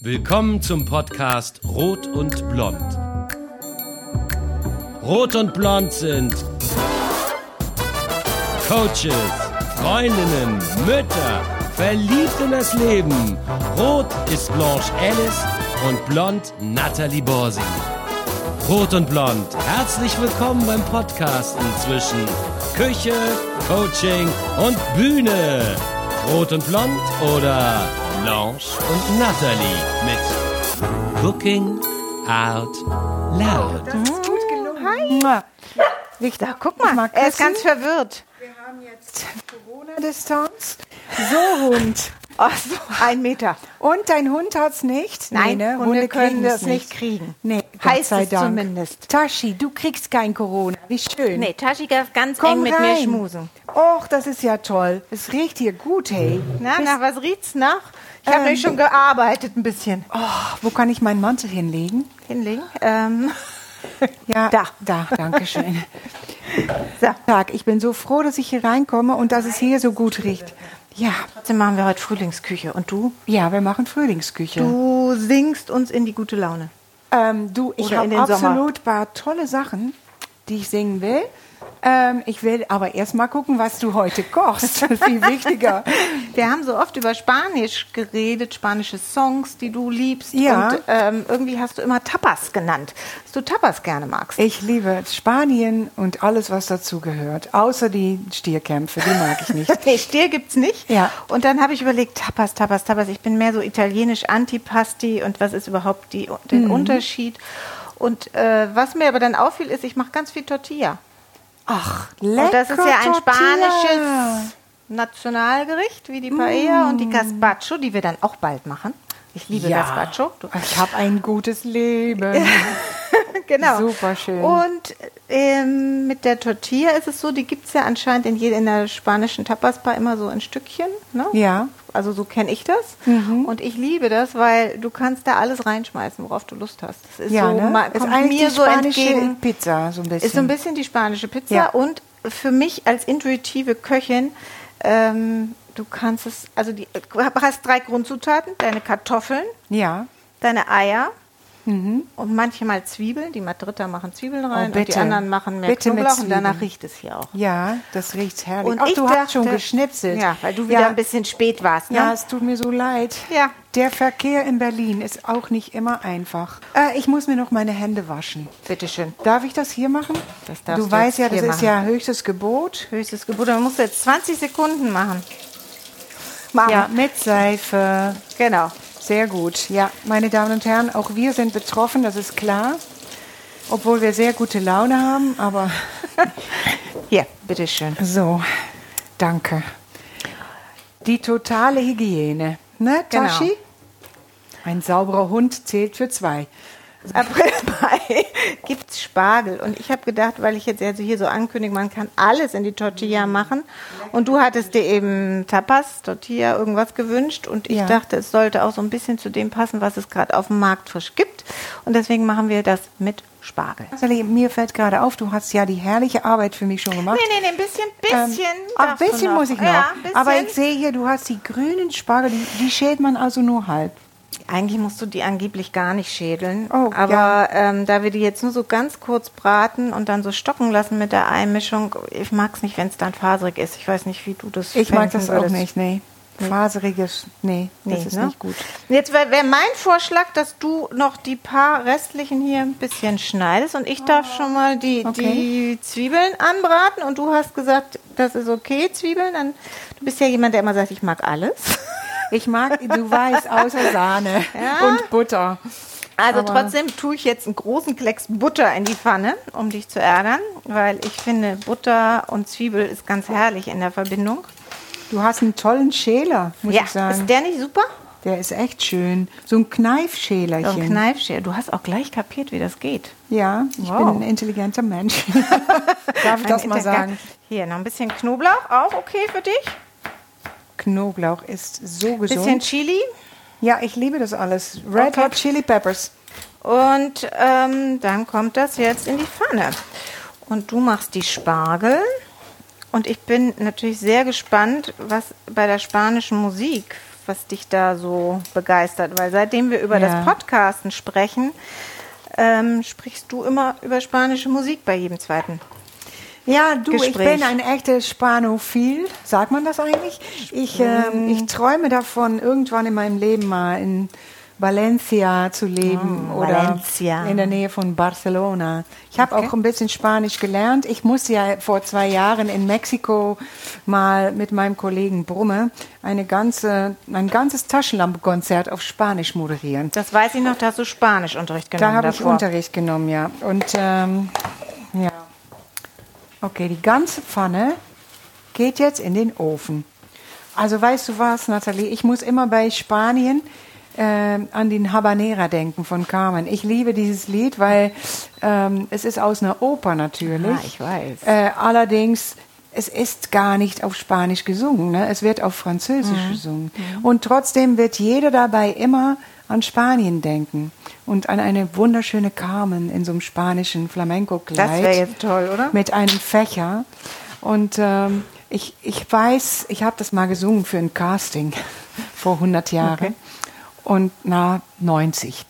Willkommen zum Podcast Rot und Blond. Rot und Blond sind Coaches, Freundinnen, Mütter, verliebt in das Leben. Rot ist Blanche Alice und Blond Natalie Borsi. Rot und Blond, herzlich willkommen beim Podcast zwischen Küche, Coaching und Bühne. Rot und Blond oder Blanche und Natalie mit Cooking Out Loud. Das ist gut gelungen. Hi. Victor, guck mal, Mal er ist ganz verwirrt. Wir haben jetzt Corona-Distanz. So, Hund. Ach so, ein Meter. Und dein Hund hat's nicht? Nein, ne? Hunde können kriegen's das nicht kriegen. Nee, Gott Heißt sei es Dank. zumindest. Tashi, du kriegst kein Corona. Wie schön. Nee, Tashi darf ganz Komm eng mit rein. mir schmusen. Och, das ist ja toll. Es riecht hier gut, hey. Na, nach was riecht's nach? Ich habe Ähm. nämlich schon gearbeitet ein bisschen. Oh, wo kann ich meinen Mantel hinlegen? Hinlegen. Ähm, Ja, Da. Da, danke schön. so, Tag, ich bin so froh, dass ich hier reinkomme und dass es hier so gut riecht. Ja, trotzdem machen wir heute Frühlingsküche. Und du? ja, wir machen Frühlingsküche. Du singst uns in die gute Laune. Ähm, du, ich habe den Sommer. absolut paar tolle Sachen, die ich singen will. Ähm, ich will aber erst mal gucken, was du heute kochst. Viel wichtiger. Wir haben so oft über Spanisch geredet, spanische Songs, die du liebst. Ja. Und ähm, irgendwie hast du immer Tapas genannt, dass du Tapas gerne magst. Ich liebe Spanien und alles, was dazu gehört. Außer die Stierkämpfe, die mag ich nicht. Nee, Stier gibt's nicht. Ja. Und dann habe ich überlegt, Tapas, Tapas, Tapas. Ich bin mehr so italienisch Antipasti und was ist überhaupt die, Mhm. der Unterschied? Und äh, was mir aber dann auffiel, ist, ich mache ganz viel Tortilla. Ach, lecker und das ist ja ein spanisches Nationalgericht wie die Paella Mm. und die Gazpacho, die wir dann auch bald machen. Ich liebe Ja. Gazpacho. Du, Ich habe ein gutes Leben. genau. Super schön. Und ähm, mit der Tortilla ist es so, die gibt es ja anscheinend in, jeder, in der spanischen Tapas-Bar immer so in Stückchen. Ne? Ja. Also so kenne ich das. Und ich liebe das, weil du kannst da alles reinschmeißen, worauf du Lust hast. Das ist ja, so, ne? ist kommt eigentlich mir die so spanische entgegen. Pizza, so ein bisschen. Ist so ein bisschen die spanische Pizza. Ja. Und für mich als intuitive Köchin, ähm, du kannst es, also die, du hast drei Grundzutaten, deine Kartoffeln, Ja. deine Eier und manchmal Zwiebeln. Die Madritter machen Zwiebeln rein und die Mhm. Oh, bitte. anderen machen mehr Bitte Knoblauch und danach riecht es hier auch. Ja, das riecht herrlich. Und Ach, ich du hast schon dachte- geschnipselt. Ja, weil du wieder ja. ein bisschen spät warst. Ne? Ja, es tut mir so leid. Ja. Der Verkehr in Berlin ist auch nicht immer einfach. Äh, ich muss mir noch meine Hände waschen. Bitteschön. Darf ich das hier machen? Das darfst du du weißt ja, das ist ja höchstes Gebot. Höchstes Gebot. Man muss jetzt 20 Sekunden machen. Machen. Ja, mit Seife. Genau. Sehr gut. Ja, meine Damen und Herren, auch wir sind betroffen, das ist klar. Obwohl wir sehr gute Laune haben, aber Hier, bitteschön. so, danke. Die totale Hygiene. Ne, Genau. Tashi? Ein sauberer Hund zählt für zwei. April, Mai gibt es Spargel. Und ich habe gedacht, weil ich jetzt also hier so ankündige, man kann alles in die Tortilla machen. Und du hattest dir eben Tapas, Tortilla, irgendwas gewünscht. Und ich Ja. dachte, es sollte auch so ein bisschen zu dem passen, was es gerade auf dem Markt frisch gibt. Und deswegen machen wir das mit Spargel. Sally, mir fällt gerade auf, du hast ja die herrliche Arbeit für mich schon gemacht. Nee, nee, nee, ein bisschen, bisschen. Ähm, ach, darfst du bisschen muss ich noch. Ja, ein bisschen. Aber ich sehe hier, du hast die grünen Spargel, die, die schält man also nur halb. Eigentlich musst du die angeblich gar nicht schädeln. Oh, aber ja. ähm, da wir die jetzt nur so ganz kurz braten und dann so stocken lassen mit der Einmischung, ich mag es nicht, wenn es dann faserig ist. Ich weiß nicht, wie du das Ich mag das auch würdest. nicht, nee. Faseriges, nee, das Nee, ist ne? nicht gut. Jetzt wäre wär mein Vorschlag, dass du noch die paar restlichen hier ein bisschen schneidest und ich darf schon mal die, Okay. die Zwiebeln anbraten und du hast gesagt, das ist okay, Zwiebeln. Dann, du bist ja jemand, der immer sagt, ich mag alles. Ich mag, du weißt, außer Sahne Ja. und Butter. Also Aber- trotzdem tue ich jetzt einen großen Klecks Butter in die Pfanne, um dich zu ärgern, weil ich finde, Butter und Zwiebel ist ganz herrlich in der Verbindung. Du hast einen tollen Schäler, muss ja, ich sagen. ist der nicht super? der ist echt schön. So ein Kneifschälerchen. So ein Kneifschere. Du hast auch gleich kapiert, wie das geht. Ja, ich Wow. bin ein intelligenter Mensch. Darf ich das mal sagen? Hier, noch ein bisschen Knoblauch, auch okay für dich. Knoblauch ist so gesund. Bisschen Chili. ja, ich liebe das alles. Red Okay. Hot Chili Peppers. Und ähm, dann kommt das jetzt in die Pfanne. Und du machst die Spargel. Und ich bin natürlich sehr gespannt, was bei der spanischen Musik was dich da so begeistert? Weil seitdem wir über Ja. das Podcasten sprechen, ähm, sprichst du immer über spanische Musik bei jedem zweiten. Ja, du, ich Gespräch. bin ein echter Spanophil. Sagt man das eigentlich? Ich, ähm, ich träume davon, irgendwann in meinem Leben mal in Valencia zu leben Oh, oder Valencia. in der Nähe von Barcelona. Ich habe Okay. auch ein bisschen Spanisch gelernt. Ich musste ja vor zwei Jahren in Mexiko mal mit meinem Kollegen Brumme eine ganze, ein ganzes Taschenlampenkonzert auf Spanisch moderieren. Das weiß ich noch, da hast du Spanischunterricht Da genommen habe ich. Unterricht genommen, ja. Und ähm, ja. Okay, die ganze Pfanne geht jetzt in den Ofen. Also weißt du was, Nathalie? Ich muss immer bei Spanien ähm, an den Habanera denken von Carmen. Ich liebe dieses Lied, weil ähm, es ist aus einer Oper natürlich. Ah, ich weiß. Äh, allerdings, es ist gar nicht auf Spanisch gesungen, ne? es wird auf Französisch Mhm. gesungen. Und trotzdem wird jeder dabei immer an Spanien denken und an eine wunderschöne Carmen in so einem spanischen Flamenco-Kleid. Das wäre jetzt toll, oder? Mit einem Fächer. Und ähm, ich, ich weiß, ich habe das mal gesungen für ein Casting vor 100 Jahren. Okay. Und na, 90.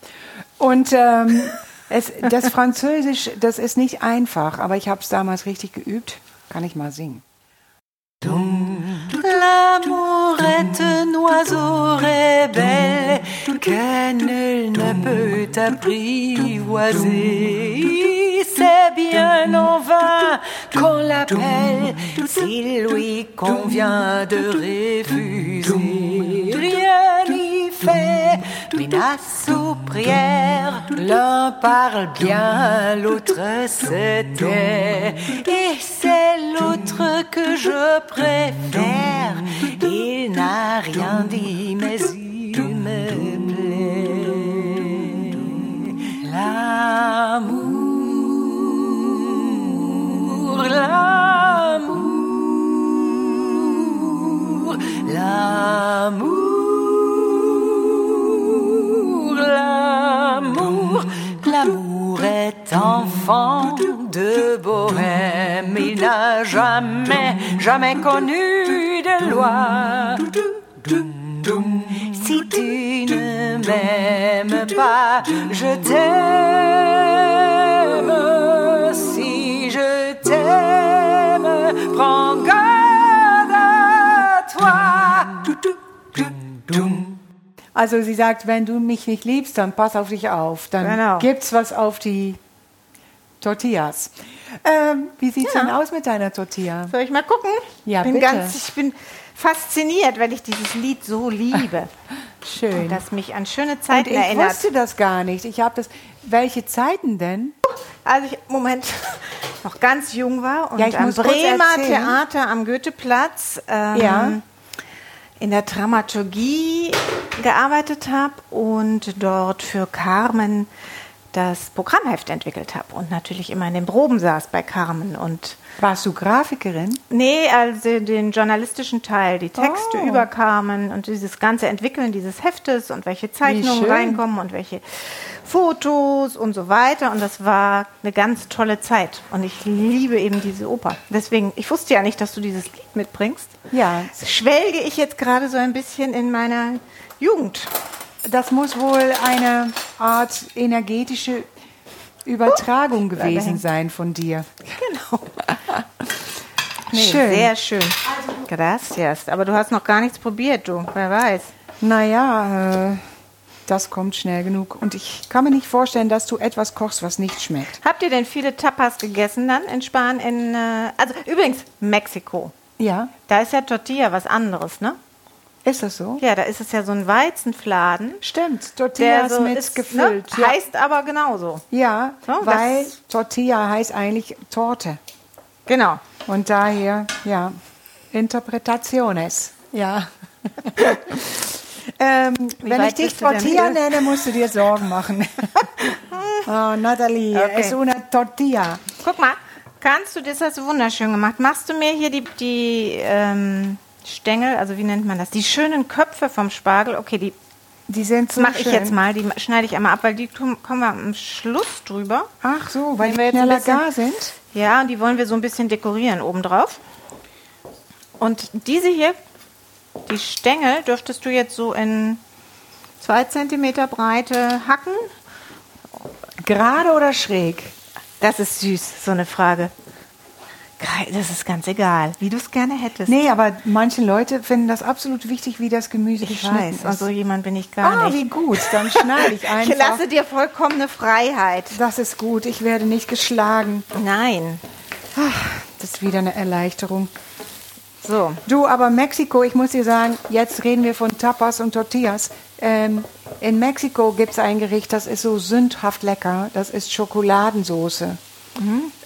Und ähm, es, das Französisch, das ist nicht einfach, aber ich habe es damals richtig geübt. Kann ich mal singen. L'amour est un oiseau rebelle que nul ne peut apprivoiser. C'est bien en vain qu'on l'appelle s'il lui convient de refuser. Rien fait, menace. L'un parle bien, l'autre se tait. Et c'est l'autre que je préfère. Il n'a rien dit, mais il me plaît. L'amour, l'amour, l'amour, est enfant de bohème. Il n'a jamais, jamais connu de loi. Si tu ne m'aimes pas, je t'aime. Si je t'aime, prends garde à toi. Also sie sagt, wenn du mich nicht liebst, dann pass auf dich auf. Dann Genau. gibt's was auf die Tortillas. Ähm, wie sieht's Ja. denn aus mit deiner Tortilla? Soll ich mal gucken? Ja, bin bitte. Ganz, ich bin fasziniert, weil ich dieses Lied so liebe. Schön. das mich an schöne Und Zeiten ich erinnert. wusste das gar nicht. Ich habe das. Welche Zeiten denn? Als ich, Moment, noch ganz jung war und Ja, ich am Bremer. Theater am Goetheplatz ähm, Ja. in der Dramaturgie gearbeitet habe und dort für Carmen das Programmheft entwickelt habe und natürlich immer in den Proben saß bei Carmen und Warst du Grafikerin? Nee, also den journalistischen Teil, die Texte Oh. über Carmen und dieses ganze Entwickeln dieses Heftes und welche Zeichnungen reinkommen und welche Fotos und so weiter. Und das war eine ganz tolle Zeit. Und ich liebe eben diese Oper. Deswegen, ich wusste ja nicht, dass du dieses Lied mitbringst. Ja. Schwelge ich jetzt gerade so ein bisschen in meiner Jugend. Das muss wohl eine Art energetische Übertragung gewesen dahin. sein von dir. Genau. Nee, Schön. Sehr schön. Gracias. Aber du hast noch gar nichts probiert, du. Wer weiß. Naja, äh, das kommt schnell genug. Und ich kann mir nicht vorstellen, dass du etwas kochst, was nicht schmeckt. Habt ihr denn viele Tapas gegessen dann in Spanien? In, äh, also übrigens, Mexiko. Ja, Da ist ja Tortilla was anderes, ne? Ist das so? Ja, da ist es ja so ein Weizenfladen. Stimmt, Tortillas so mit ist, gefüllt. Ne? ja. Heißt aber genauso. ja, So, weil Tortilla heißt eigentlich Torte. Genau. Und daher, ja, Interpretaciones. Ja. ähm, wenn ich dich Tortilla nenne, musst du dir Sorgen machen. oh, Nathalie, Okay. es una tortilla. Guck mal, kannst du, das hast du wunderschön gemacht. Machst du mir hier die, die ähm, Stängel, also wie nennt man das? Die schönen Köpfe vom Spargel. Okay, die Die sind so mache ich jetzt mal. Die schneide ich einmal ab, weil die kommen wir am Schluss drüber. Ach so, weil die wir schneller bisschen- gar sind. Ja, und die wollen wir so ein bisschen dekorieren obendrauf. Und diese hier Die Stängel dürftest du jetzt so in zwei Zentimeter Breite hacken. Gerade oder schräg? Das ist süß, so eine Frage. Das ist ganz egal, wie du es gerne hättest. Nee, aber manche Leute finden das absolut wichtig, wie das Gemüse ich geschnitten weiß, ist. und so jemand bin ich gar ah, nicht. wie gut, dann schneide ich einfach. Ich lasse dir vollkommene Freiheit. das ist gut, ich werde nicht geschlagen. Nein. Das ist wieder eine Erleichterung. So, Du, aber Mexiko, ich muss dir sagen, jetzt reden wir von Tapas und Tortillas. Ähm, in Mexiko gibt es ein Gericht, das ist so sündhaft lecker. Das ist Schokoladensoße.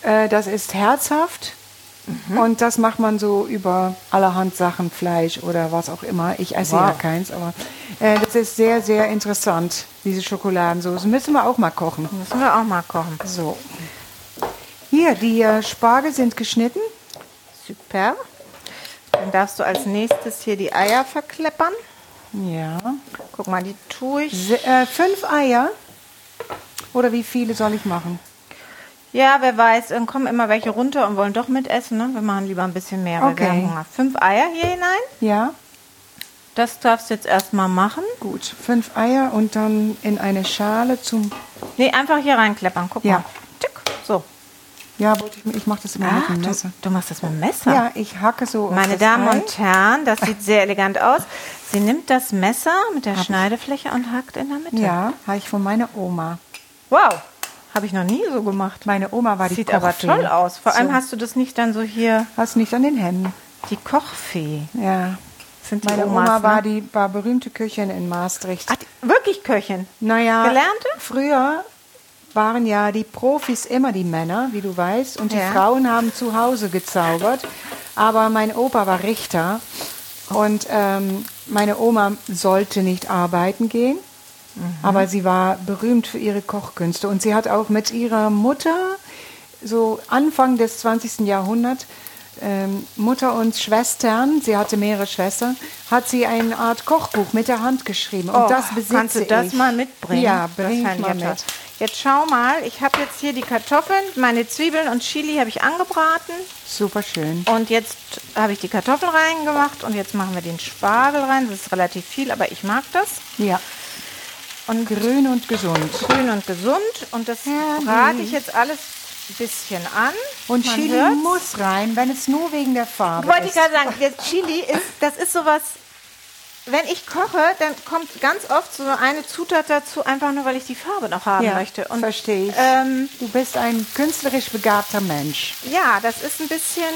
Äh, das ist herzhaft und das macht man so über allerhand Sachen, Fleisch oder was auch immer. Ich esse ja Wow. keins, aber äh, das ist sehr, sehr interessant, diese Schokoladensoße. Müssen wir auch mal kochen. müssen wir auch mal kochen. So. Hier, die äh, Spargel sind geschnitten. Super. Dann darfst du als nächstes hier die Eier verkleppern. Ja. Guck mal, die tue ich. Se äh, fünf Eier. Oder wie viele soll ich machen? Ja, wer weiß, dann kommen immer welche runter und wollen doch mitessen. Ne? Wir machen lieber ein bisschen mehr, weil wir Okay. haben Hunger. Fünf Eier hier hinein. Ja, Das darfst du jetzt erstmal machen. gut. Fünf Eier und dann in eine Schale zum. Nee, einfach hier reinkleppern. Guck Ja. mal. Tick. So. Ja, ich, ich mache das immer mit Ach, dem du, Messer. du machst das mit dem Messer. Ja, ich hacke so. Meine Damen Ei. und Herren, das sieht sehr elegant aus. Sie nimmt das Messer mit der Schneidefläche und hackt in der Mitte. Ja, habe ich von meiner Oma. Wow. Habe ich noch nie so gemacht. Meine Oma war die Sieht aber Kochfee. toll aus. Vor allem So. hast du das nicht dann so hier, Hast nicht an den Händen. die Kochfee. Ja. Sind Meine Omas, Oma war ne? die war berühmte Köchin in Maastricht. Ach, wirklich Köchin. Naja, Gelernte? früher waren ja die Profis immer die Männer, wie du weißt, und die Ja. Frauen haben zu Hause gezaubert. Aber mein Opa war Richter und ähm, meine Oma sollte nicht arbeiten gehen, aber sie war berühmt für ihre Kochkünste und sie hat auch mit ihrer Mutter so Anfang des 20. Jahrhunderts ähm, Mutter und Schwestern, sie hatte mehrere Schwestern, hat sie eine Art Kochbuch mit der Hand geschrieben. Und Oh, das besitze Kannst du das ich. mal mitbringen? Ja, Das bring ich mal toll. mit. Jetzt schau mal, ich habe jetzt hier die Kartoffeln, meine Zwiebeln und Chili habe ich angebraten. Super schön. Und jetzt habe ich die Kartoffeln reingemacht und jetzt machen wir den Spargel rein. Das ist relativ viel, aber ich mag das. Ja. Und grün und gesund. Grün und gesund. Und das Herrlich. brate ich jetzt alles ein bisschen an. Und Man Chili hört's. muss rein, wenn es nur wegen der Farbe Wollte ich ist. gerade sagen, Chili ist, das ist sowas, wenn ich koche, dann kommt ganz oft so eine Zutat dazu, einfach nur, weil ich die Farbe noch haben ja, möchte. Und verstehe ich. ähm, du bist ein künstlerisch begabter Mensch. ja, das ist ein bisschen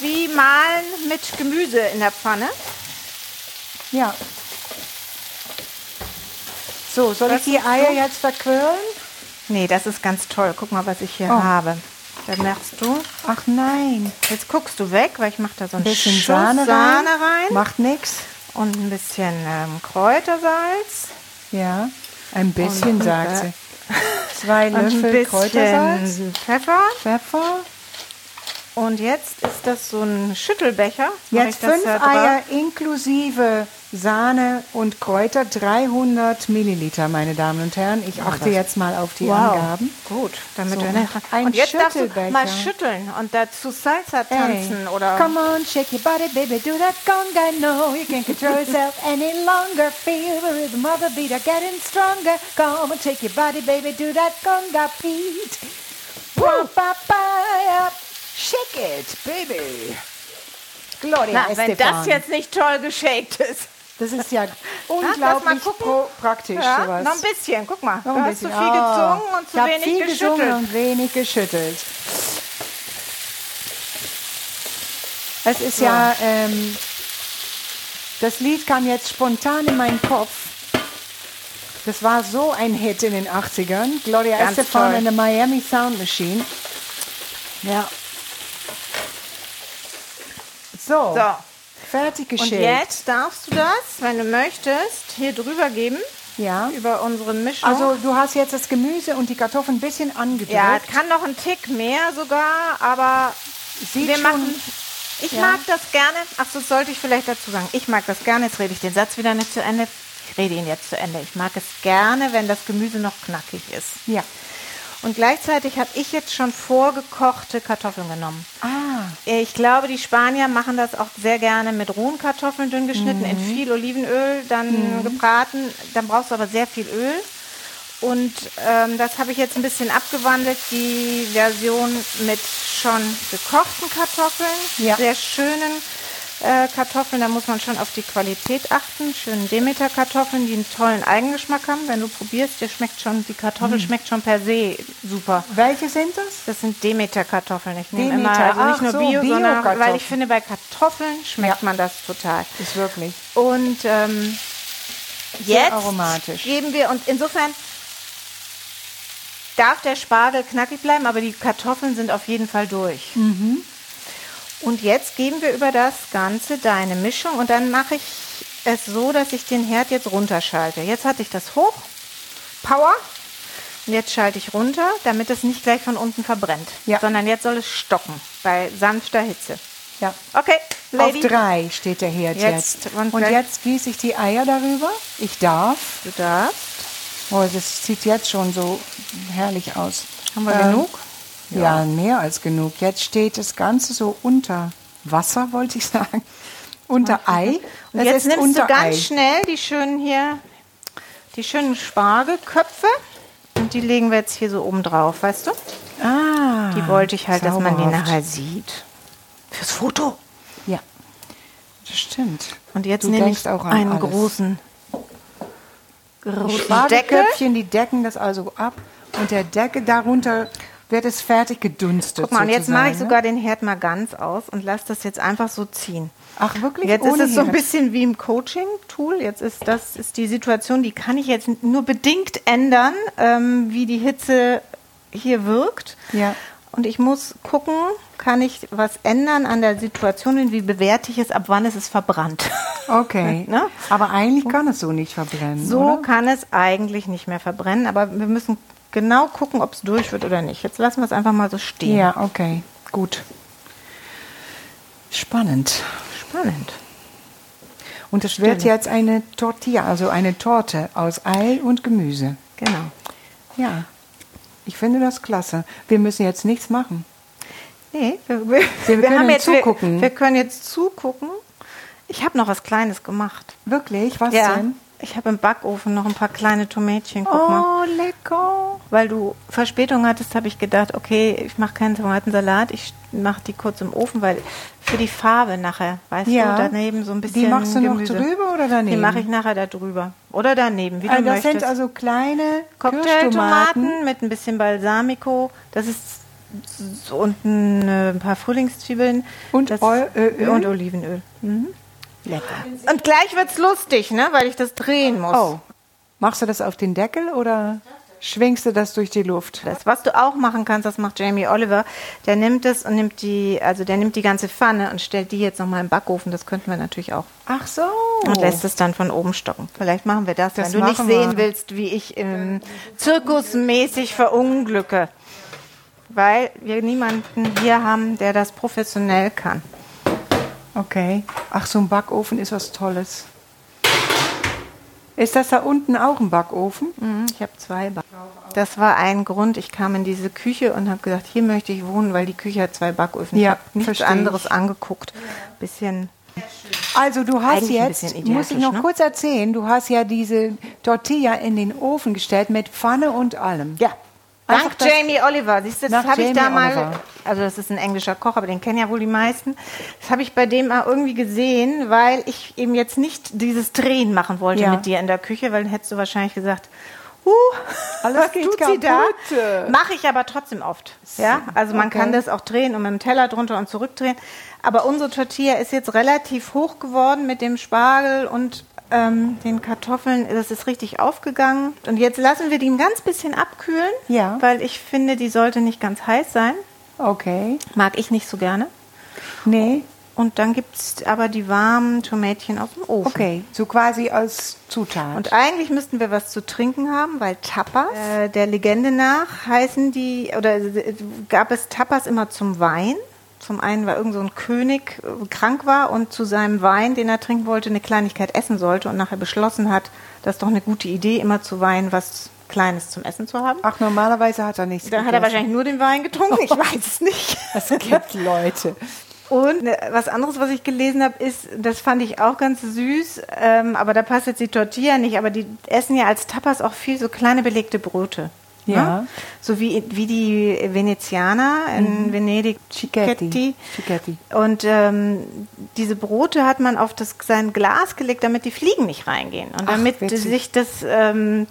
wie Malen mit Gemüse in der Pfanne. Ja. So, soll Das ich die Eier so. jetzt verquirlen? Nee, das ist ganz toll. Guck mal, was ich hier Oh. habe. Da merkst du. Ach nein. Jetzt guckst du weg, weil ich mache da so ein bisschen Schuss Sahne, Sahne rein. rein. Macht nix. und ein bisschen ähm, Kräutersalz. Ja. Ein bisschen, Und, sagt äh, sie. Zwei Und Löffel Kräutersalz. Pfeffer. Pfeffer. Und jetzt ist das so ein Schüttelbecher. Jetzt fünf. Eier inklusive Sahne und Kräuter, 300 Milliliter, meine Damen und Herren. Ich achte jetzt mal auf die Angaben. Gut, damit So, wir nicht. ein Und jetzt darfst du mal schütteln und dazu Salsa tanzen oder. Come on, shake your body, baby, do that conga. No, you can't control yourself any longer. Feel the rhythm of the beat are getting stronger. Come on, shake your body, baby, do that conga beat. Woo! Ba. Shake it, baby. Gloria Na, wenn Estefan. das jetzt nicht toll geshaked ist. Das ist ja unglaublich praktisch Ja, sowas. noch ein bisschen, guck mal. Noch du ein hast zu bisschen. viel gezogen und zu wenig viel gesungen geschüttelt. und wenig geschüttelt. Es ist ja, ähm, das Lied kam jetzt spontan in meinen Kopf. Das war so ein Hit in den 80ern. Gloria Ganz Estefan and the Miami Sound Machine. Ja. So, So. Fertig Und geschickt. jetzt darfst du das, wenn du möchtest, hier drüber geben. Ja. Über unsere Mischung. Also du hast jetzt das Gemüse und die Kartoffeln ein bisschen angedrückt. ja, kann noch ein Tick mehr sogar, aber Sieht wir schon- machen. Ich Ja. mag das gerne. Ach, das sollte ich vielleicht dazu sagen. Ich mag das gerne. Jetzt rede ich den Satz wieder nicht zu Ende. Ich rede ihn jetzt zu Ende. Ich mag es gerne, wenn das Gemüse noch knackig ist. Ja. Und gleichzeitig habe ich jetzt schon vorgekochte Kartoffeln genommen. Ah, Ich glaube, die Spanier machen das auch sehr gerne mit rohen Kartoffeln dünn geschnitten, in viel Olivenöl, dann gebraten. Dann brauchst du aber sehr viel Öl. Und ähm, das habe ich jetzt ein bisschen abgewandelt, die Version mit schon gekochten Kartoffeln, Ja. sehr schönen äh, Kartoffeln. Da muss man schon auf die Qualität achten. Schönen Demeter-Kartoffeln, die einen tollen Eigengeschmack haben. Wenn du probierst, der schmeckt schon, die Kartoffel schmeckt schon per se super. Welche sind das? Das sind Demeter-Kartoffeln. Ich nehme Demeter, immer, also nicht nur so, Bio, sondern Bio-Kartoffeln. weil ich finde, bei Kartoffeln schmeckt man das total. Ist wirklich. Und ähm, jetzt aromatisch. geben wir, und insofern darf der Spargel knackig bleiben, aber die Kartoffeln sind auf jeden Fall durch. Mhm. Und jetzt geben wir über das Ganze deine Mischung und dann mache ich es so, dass ich den Herd jetzt runterschalte. Jetzt hatte ich das hoch, Power. Und jetzt schalte ich runter, damit es nicht gleich von unten verbrennt, Ja. sondern jetzt soll es stocken bei sanfter Hitze. Ja. Okay, Lady. Auf drei steht der Herd Jetzt, jetzt. und Und, jetzt gieße ich die Eier darüber. Ich darf. Du darfst. Oh, das sieht jetzt schon so herrlich aus. Haben wir Ähm, genug? Ja. mehr als genug. Jetzt steht das Ganze so unter Wasser, wollte ich sagen. Unter Ei. Und jetzt nimmst du ganz Ei. schnell die schönen hier, die schönen Spargelköpfe und die legen wir jetzt hier so oben drauf, weißt du? Ah, Die wollte ich halt, dass man die zauberhaft. nachher sieht. Fürs Foto. Ja, das stimmt. Und jetzt Du nehme ich auch einen alles. großen, Die großen Deckel. Spargelköpfchen, die decken das also ab. Und der Deckel darunter wird es fertig gedunstet. Guck mal, und jetzt mache ich sozusagen, sogar den Herd mal ganz aus und lasse das jetzt einfach so ziehen. Ne? Ach, wirklich? Jetzt ist es so ein bisschen wie im Coaching-Tool. Jetzt ist das ist die Situation, die kann ich jetzt nur bedingt ändern, ähm, wie die Hitze hier wirkt. Ja. Und ich muss gucken, kann ich was ändern an der Situation und wie bewerte ich es, ab wann ist es verbrannt. Okay. Ne? Aber eigentlich kann es so nicht verbrennen. So oder? kann es eigentlich nicht mehr verbrennen, aber wir müssen genau gucken, ob es durch wird oder nicht. Jetzt lassen wir es einfach mal so stehen. Ja, okay. Gut. Spannend. Spannend. Und es wird jetzt eine Tortilla, also eine Torte aus Ei und Gemüse. Genau. Ja. Ich finde das klasse. Wir müssen jetzt nichts machen. Nee, wir, wir, Wir können jetzt, zugucken. Wir, wir können jetzt zugucken. Ich habe noch was Kleines gemacht. Wirklich? Was denn? Ich habe im Backofen noch ein paar kleine Tomätchen. Guck mal. Oh, lecker. Weil du Verspätung hattest, habe ich gedacht, okay, ich mache keinen Tomatensalat, ich mache die kurz im Ofen, weil für die Farbe nachher, weißt Ja. du, daneben so ein bisschen Die machst du noch Gemüse. drüber oder daneben? Die mache ich nachher da drüber. Oder daneben, wie du Also das möchtest. sind also kleine Cocktailtomaten mit ein bisschen Balsamico. Das ist so, und ein, äh, ein paar Frühlingszwiebeln. Und das, äh, Öl? und Olivenöl. Mhm. Lecker. Und gleich wird's lustig, ne? Weil ich das drehen muss. Oh. Machst du das auf den Deckel oder schwingst du das durch die Luft? Das, was du auch machen kannst, das macht Jamie Oliver. Der nimmt es und nimmt die, also der nimmt die ganze Pfanne und stellt die jetzt nochmal im Backofen. Das könnten wir natürlich auch. Ach so. Und lässt es dann von oben stocken. Vielleicht machen wir das, Das wenn du nicht machen wir. sehen willst, wie ich im Zirkusmäßig verunglücke. Weil wir niemanden hier haben, der das professionell kann. Okay. Ach, so ein Backofen ist was Tolles. Ist das da unten auch ein Backofen? Mhm, Ich habe zwei Backofen. Das war ein Grund. Ich kam in diese Küche und habe gesagt, hier möchte ich wohnen, weil die Küche hat zwei Backöfen. Ja, ich habe nichts anderes ich. angeguckt. Bisschen Also du hast jetzt, muss ich noch ne? kurz erzählen, du hast ja diese Tortilla in den Ofen gestellt mit Pfanne und allem. Ja. Dank das- Jamie Oliver. Siehst du, das habe ich da mal, Oliver. also das ist ein englischer Koch, aber den kennen ja wohl die meisten. Das habe ich bei dem mal irgendwie gesehen, weil ich eben jetzt nicht dieses Drehen machen wollte Ja. mit dir in der Küche, weil dann hättest du wahrscheinlich gesagt, huh, Alles was geht tut sie da? kaputt. Mache ich aber trotzdem oft. Ja, also man Okay. kann das auch drehen und mit dem Teller drunter und zurückdrehen. Aber unsere Tortilla ist jetzt relativ hoch geworden mit dem Spargel und ähm, den Kartoffeln. Das ist richtig aufgegangen. Und jetzt lassen wir die ein ganz bisschen abkühlen. Ja. Weil ich finde, die sollte nicht ganz heiß sein. Okay. Mag ich nicht so gerne. Nee. Und dann gibt es aber die warmen Tomätchen aus dem Ofen. Okay. So quasi als Zutat. Und eigentlich müssten wir was zu trinken haben, weil Tapas, äh, der Legende nach, heißen die, oder äh, gab es Tapas immer zum Wein. Zum einen, weil irgend so ein König äh, krank war und zu seinem Wein, den er trinken wollte, eine Kleinigkeit essen sollte und nachher beschlossen hat, das ist doch eine gute Idee, immer zu Wein was Kleines zum Essen zu haben. Ach, normalerweise hat er nichts Dann hat er gegessen. wahrscheinlich nur den Wein getrunken, ich weiß es nicht. Es gibt Leute. Und ne, was anderes, was ich gelesen habe, ist, das fand ich auch ganz süß, ähm, aber da passt jetzt die Tortilla nicht, aber die essen ja als Tapas auch viel so kleine belegte Brote. Ja. Ne? So wie, wie die Venezianer in Venedig. Cicchetti. Cicchetti. Und ähm, diese Brote hat man auf das, sein Glas gelegt, damit die Fliegen nicht reingehen. Und Ach, damit witzig. sich das, ähm,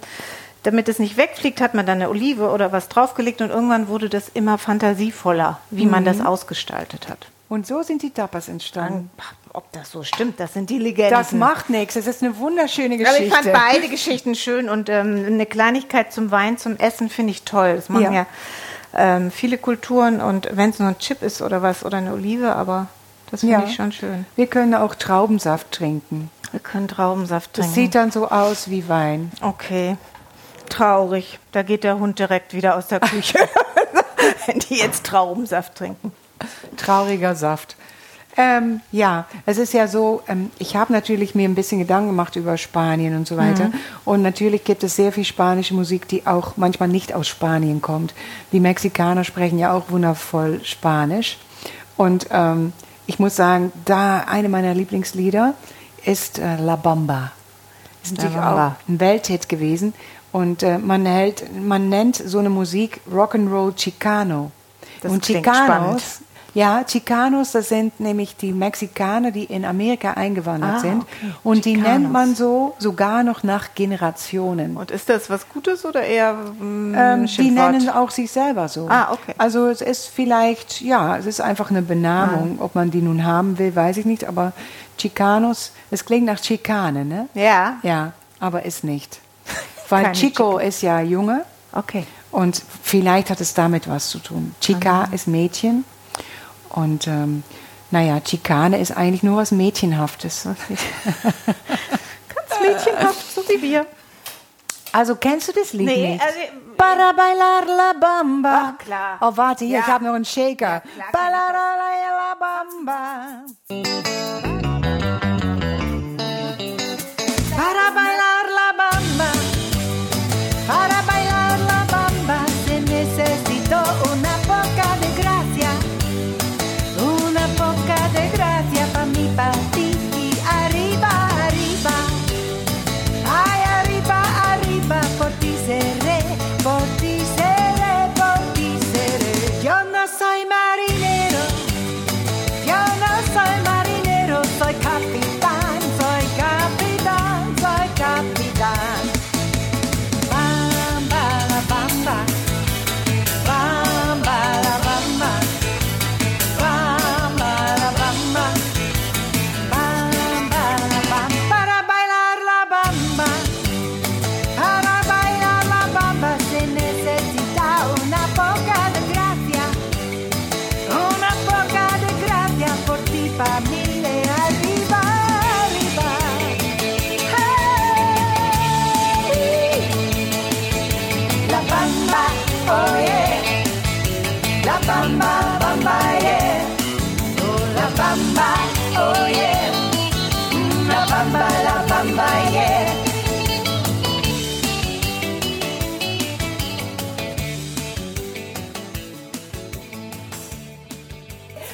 damit es nicht wegfliegt, hat man dann eine Olive oder was draufgelegt und irgendwann wurde das immer fantasievoller, wie man Mhm. das ausgestaltet hat. Und so sind die Tapas entstanden. Ob das so stimmt, das sind die Legenden. Das macht nichts. Das ist eine wunderschöne aber Geschichte. ich fand beide Geschichten schön und ähm, eine Kleinigkeit zum Wein, zum Essen finde ich toll. Das machen Ja. ja, ähm, viele Kulturen und wenn es nur ein Chip ist oder was oder eine Olive, aber das finde Ja. ich schon schön. Wir können auch Traubensaft trinken. Wir können Traubensaft Das trinken. sieht dann so aus wie Wein. Okay. Traurig. Da geht der Hund direkt wieder aus der Küche, wenn die jetzt Traubensaft trinken. Trauriger Saft. Ähm, ja, es ist ja so, ähm, ich habe natürlich mir ein bisschen Gedanken gemacht über Spanien und so weiter. Und natürlich gibt es sehr viel spanische Musik, die auch manchmal nicht aus Spanien kommt. Die Mexikaner sprechen ja auch wundervoll Spanisch. Und ähm, ich muss sagen, da eine meiner Lieblingslieder ist äh, La Bamba. Ist natürlich Bamba. auch ein Welthit gewesen. Und äh, man, hält, man nennt so eine Musik Rock'n'Roll Chicano. Das und klingt Chicanos, spannend. Ja, Chicanos, das sind nämlich die Mexikaner, die in Amerika eingewandert Ah, sind. okay. Und die Chicanos. nennt man so sogar noch nach Generationen. Und ist das was Gutes oder eher mm, Ähm, die nennen auch sich selber so. Ah, okay. Also es ist vielleicht, ja, es ist einfach eine Benamung. Ah. Ob man die nun haben will, weiß ich nicht. Aber Chicanos, es klingt nach Schikane, ne? Ja. Ja, aber ist nicht. Weil Keine Chico ist ja Junge Okay. und vielleicht hat es damit was zu tun. Chica ist Mädchen und ähm, naja, Chicane ist eigentlich nur was Mädchenhaftes. Ganz mädchenhaft, so wie wir. Also kennst du das Lied Nee, nicht? also- Para bailar la bamba. Ach, klar. Oh, warte, hier, Ja. ich habe noch einen Shaker. klar kann ich Bailar la bamba.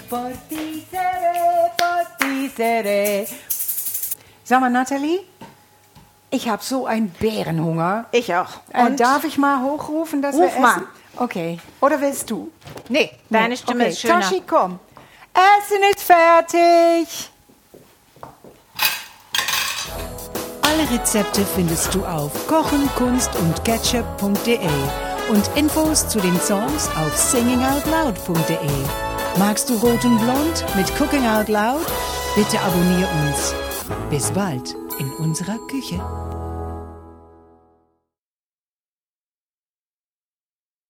Por ti seré, por ti seré. Sag mal, Nathalie, ich habe so einen Bärenhunger. Ich auch. Äh, Und darf ich mal hochrufen, dass Ruf wir mal. essen? Okay. Oder willst du? nee, deine Nee. Stimme okay. ist schöner. Tashi, komm. Essen ist fertig. Alle Rezepte findest du auf kochen, kunst und ketchup.de und Infos zu den Songs auf singingoutloud.de. Magst du Rot und Blond mit Cooking Out Loud? Bitte abonnier uns. Bis bald in unserer Küche.